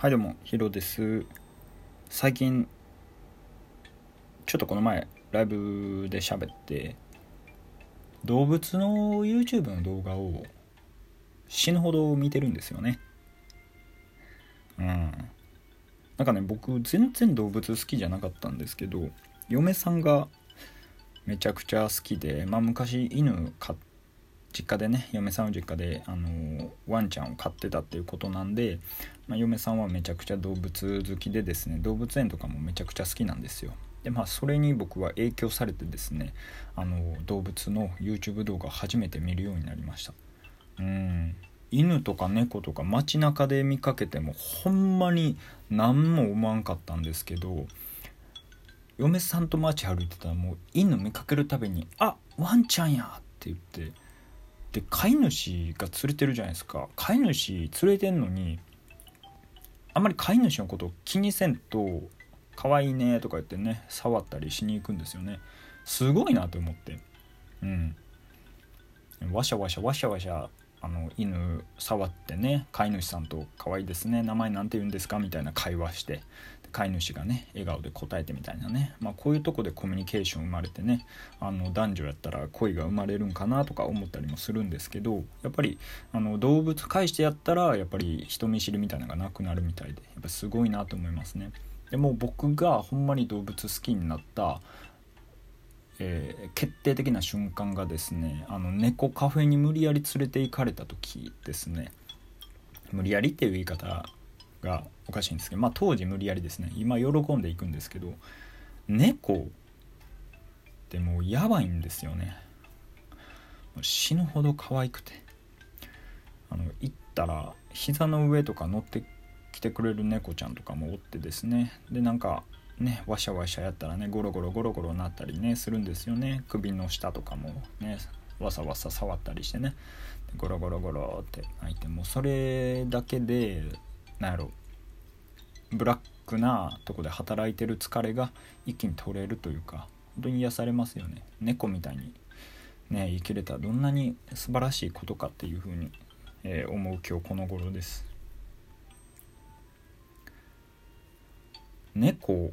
はいどうもヒロです。最近ちょっとこの前ライブで喋って動物の YouTube の動画を死ぬほど見てるんですよね。うん。なんかね僕全然動物好きじゃなかったんですけど嫁さんがめちゃくちゃ好きでまあ昔犬飼って実家でね嫁さんの実家であのワンちゃんを飼ってたっていうことなんで、まあ、嫁さんはめちゃくちゃ動物好きでですね動物園とかもめちゃくちゃ好きなんですよ。でまあそれに僕は影響されてですねあの動物の YouTube 動画を初めて見るようになりました。うん。犬とか猫とか街中で見かけてもほんまに何も思わんかったんですけど嫁さんと街歩いてたらもう犬見かけるたびに「あワンちゃんや!」って言ってで飼い主が連れてるじゃないですか。飼い主連れてんのにあんまり飼い主のことを気にせんと「可愛いね」とか言ってね触ったりしに行くんですよね。すごいなと思って。うん。わしゃわしゃわしゃわしゃあの犬触ってね飼い主さんと「可愛いですね名前なんて言うんですか?」みたいな会話して。飼い主がね笑顔で答えてみたいなね、まあ、こういうとこでコミュニケーション生まれてねあの男女やったら恋が生まれるんかなとか思ったりもするんですけどやっぱりあの動物介してやったらやっぱり人見知りみたいなのがなくなるみたいでやっぱすごいなと思いますね。でも僕がほんまに動物好きになったえー、決定的な瞬間がですねあの猫カフェに無理やり連れて行かれた時ですね無理やりっていう言い方がおかしいんですけどまあ当時無理やりですね今喜んでいくんですけど猫ってもうやばいんですよね。死ぬほど可愛くて。あの行ったら膝の上とか乗ってきてくれる猫ちゃんとかもおってですね。でなんかねワシャワシャやったらねゴロゴロゴロゴロなったりねするんですよね。首の下とかもねわさわさ触ったりしてね。ゴロゴロゴロって泣いてもうそれだけでなんやろブラックなとこで働いてる疲れが一気に取れるというか本当に癒されますよね。猫みたいにね生きれたらどんなに素晴らしいことかっていうふうに、えー、思う今日この頃です。猫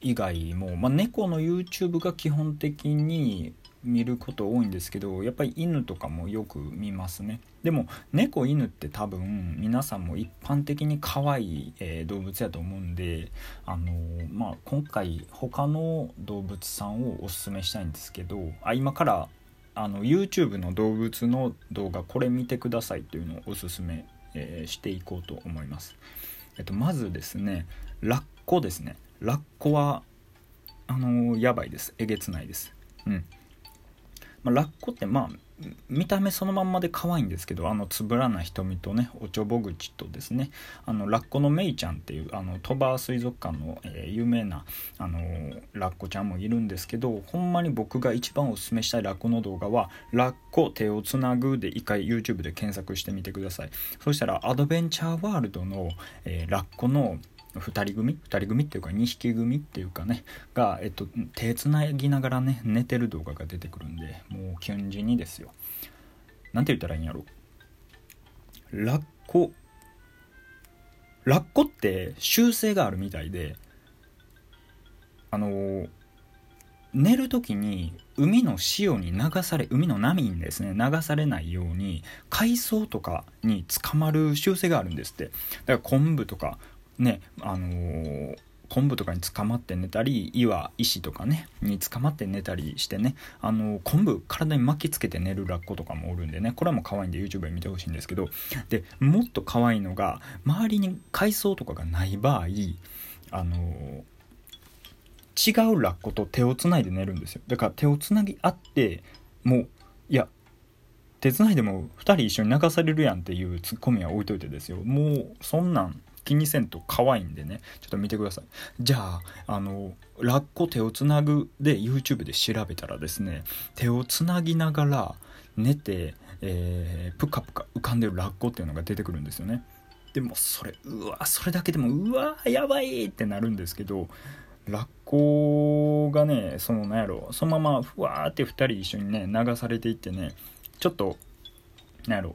以外も、まあ、猫の YouTube が基本的に見ること多いんですけどやっぱり犬とかもよく見ますね。でも猫犬って多分皆さんも一般的に可愛い、えー、動物やと思うんであのー、まあ今回他の動物さんをおすすめしたいんですけどあ今からあの YouTube の動物の動画これ見てくださいというのをおすすめ、えー、していこうと思います。えっとまずですねラッコですね。ラッコはあのやばいです。えげつないです。うん。まあ、ラッコってまあ見た目そのまんまで可愛いんですけどあのつぶらな瞳とねおちょぼ口とですねあのラッコのメイちゃんっていうあの鳥羽水族館の、えー、有名なあのラッコちゃんもいるんですけどほんまに僕が一番おすすめしたいラッコの動画は「ラッコ手をつなぐ」で一回 YouTube で検索してみてください。そしたらアドベンチャーワールドの、えー、ラッコの2人組？2人組っていうか2匹組っていうかね。が、えっと、手つなぎながらね寝てる動画が出てくるんでもうキュン死にですよ。なんて言ったらいいんやろ？ラッコ。ラッコって習性があるみたいであの寝る時に海の潮に流され海の波にですね流されないように海藻とかに捕まる習性があるんですって。だから昆布とかねあのー、昆布とかに捕まって寝たり岩石とかねに捕まって寝たりしてねあのー、昆布体に巻きつけて寝るラッコとかもおるんでねこれはもう可愛いんで YouTube で見てほしいんですけどでもっと可愛いのが周りに海藻とかがない場合あのー違うラッコと手をつないで寝るんですよ。だから手をつなぎ合ってもういや手つないでも2人一緒に流されるやんっていうツッコミは置いといてですよ。もうそんなん気にせんと可愛いんでね。ちょっと見てください。じゃああのラッコ手をつなぐで YouTube で調べたらですね手をつなぎながら寝て、えー、プカプカ浮かんでるラッコっていうのが出てくるんですよね。でもそれうわそれだけでもうわやばいってなるんですけどラッコがねそのなんやろそのままふわーって2人一緒にね流されていってねちょっとなんやろ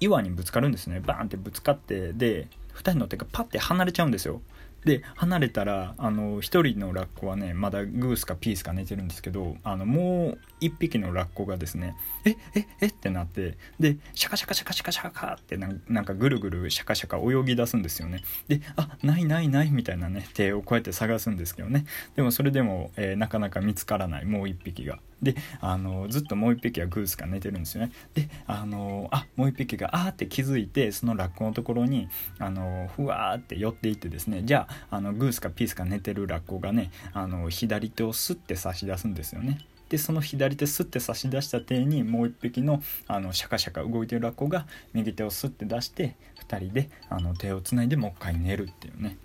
岩にぶつかるんですね。バーンってぶつかってで2人の手がパッて離れちゃうんですよ。で離れたらあの1人のラッコはねまだグースカピースカ寝てるんですけどあのもう1匹のラッコがですねえええってなってでシャカシャカシャカシャカシャカってなんかぐるぐるシャカシャカ泳ぎ出すんですよね。であないないないみたいなね手をこうやって探すんですけどね。でもそれでも、えー、なかなか見つからないもう1匹が。であのずっともう1匹はグースが寝てるんですよね。であのあもう1匹があーって気づいてそのラッコのところにあのふわーって寄っていってですねじゃああのグースかピースか寝てるラッコがねあの左手をスッて差し出すんですよね。でその左手スッて差し出した手にもう一匹のあのシャカシャカ動いてるラッコが右手をスッて出して2人であの手をつないでもう一回寝るっていうね。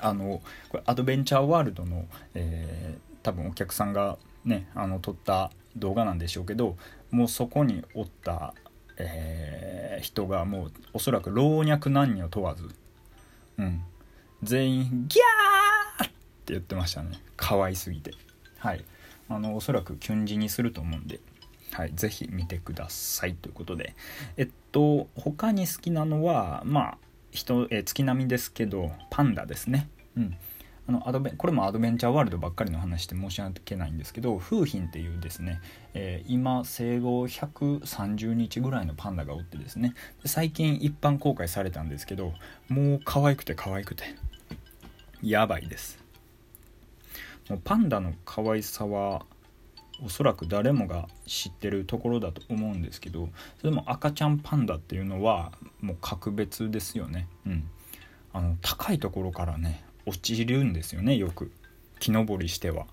あのこれアドベンチャーワールドの、えー、多分お客さんがねあの撮った動画なんでしょうけどもうそこにおった、えー、人がもうおそらく老若男女問わず、うん、全員ギャーって言ってましたね。可愛すぎて。はい。あのおそらくキュン字にすると思うんではい、ぜひ見てください。ということで。えっと他に好きなのはまあ人え月並みですけどパンダですね。うん。あのアドベこれもアドベンチャーワールドばっかりの話で申し訳ないんですけど風浜っていうですね、えー、今生後130日ぐらいのパンダがおってですね最近一般公開されたんですけどもう可愛くて可愛くてやばいです。もうパンダの可愛さはおそらく誰もが知ってるところだと思うんですけどそれも赤ちゃんパンダっていうのはもう格別ですよね。うん。あの高いところからね落ちるんですよねよく。木登りしては。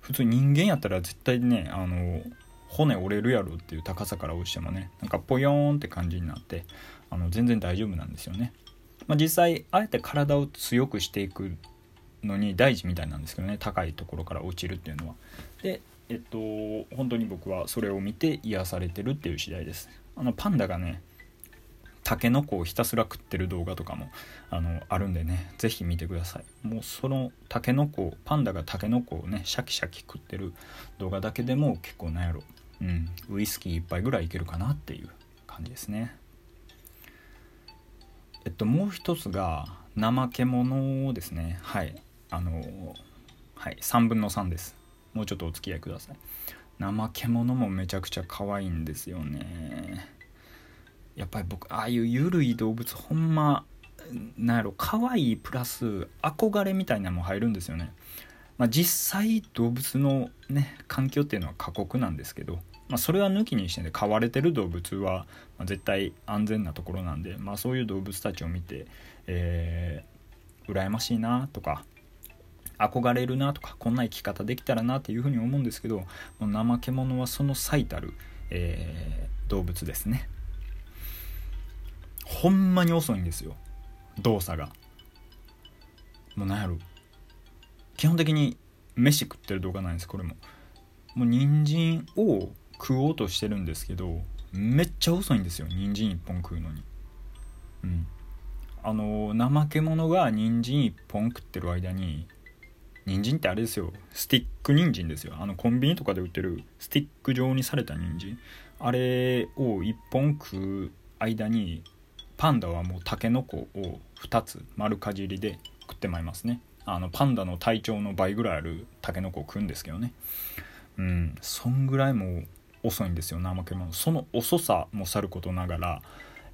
普通人間やったら絶対ねあの骨折れるやろっていう高さから落ちてもねなんかポヨーンって感じになってあの全然大丈夫なんですよね、まあ、実際あえて体を強くしていくのに大事みたいなんですけどね高いところから落ちるっていうのは。でえっと本当に僕はそれを見て癒されてるっていう次第です。あのパンダがねタケノコをひたすら食ってる動画とかもあのあるんでね是非見てください。もうそのタケノコパンダがタケノコをねシャキシャキ食ってる動画だけでも結構なんやろ。うんウイスキー1杯ぐらいいけるかなっていう感じですね。えっともう一つが怠け者ですね。はい。あのはい3分の3です。もうちょっとお付き合いください。怠け者もめちゃくちゃ可愛いんですよね。やっぱり僕ああいうゆるい動物ほんまなんやろ可愛いプラス憧れみたいなのも入るんですよね、まあ、実際動物のね環境っていうのは過酷なんですけど、まあ、それは抜きにしてね飼われてる動物は、ま絶対安全なところなんで、まあ、そういう動物たちを見て、えー、羨ましいなとか憧れるなとかこんな生き方できたらなっていうふうに思うんですけどもう怠け者はその最たる、えー、動物ですね。ほんまに遅いんですよ。動作が。もうなんやろ。基本的に飯食ってる動画なんですこれも。もう人参を食おうとしてるんですけどめっちゃ遅いんですよ人参1本食うのに。うん。あの怠け者が人参1本食ってる間に人参ってあれですよスティック人参ですよ。あのコンビニとかで売ってるスティック状にされた人参。あれを1本食う間にパンダはもうタケノコを2つ丸かじりで食ってまいりますね。あのパンダの体長の倍ぐらいあるタケノコを食うんですけどね。うんそんぐらいもう遅いんですよ怠け者。その遅さもさることながら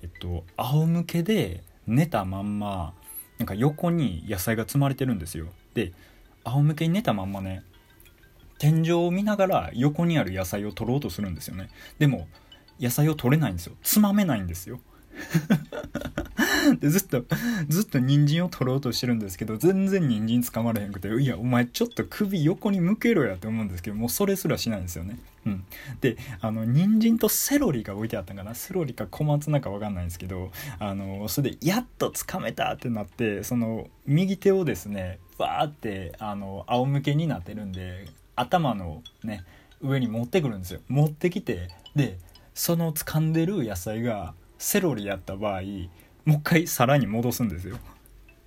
えっと仰向けで寝たまんまなんか横に野菜が積まれてるんですよ。で仰向けに寝たまんまね天井を見ながら横にある野菜を取ろうとするんですよね。でも野菜を取れないんですよ。つまめないんですよ。でずっとずっと人参を取ろうとしてるんですけど全然人参つかまれへんくていやお前ちょっと首横に向けろやって思うんですけどもうそれすらしないんですよね。うん。であの人参とセロリが置いてあったんかな。セロリか小松菜か分かんないんですけどあのそれでやっとつかめたってなってその右手をですねわーってあの仰向けになってるんで頭のね上に持ってくるんですよ。持ってきてでその掴んでる野菜がセロリやった場合もう一回皿に戻すんですよ。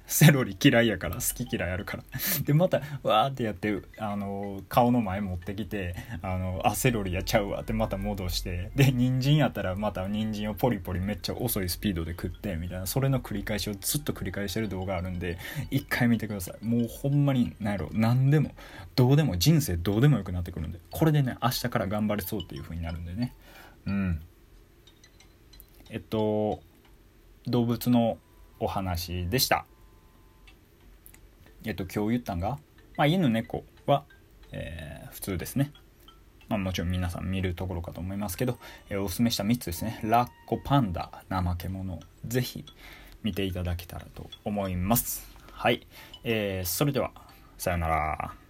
セロリ嫌いやから好き嫌いあるから。でまたわーってやってあの顔の前持ってきてあのあセロリやっちゃうわってまた戻してで人参やったらまた人参をポリポリめっちゃ遅いスピードで食ってみたいなそれの繰り返しをずっと繰り返してる動画あるんで一回見てください。もうほんまに何やろ何でもどうでも人生どうでもよくなってくるんでこれでね明日から頑張れそうっていう風になるんでね。うん。えっと動物のお話でした。えっと今日言ったんが、まあ、犬猫は、えー、普通ですね。まあ、もちろん皆さん見るところかと思いますけど、えー、おすすめした3つですね。ラッコパンダ怠け者ぜひ見ていただけたらと思います。はい、えー、それではさようなら。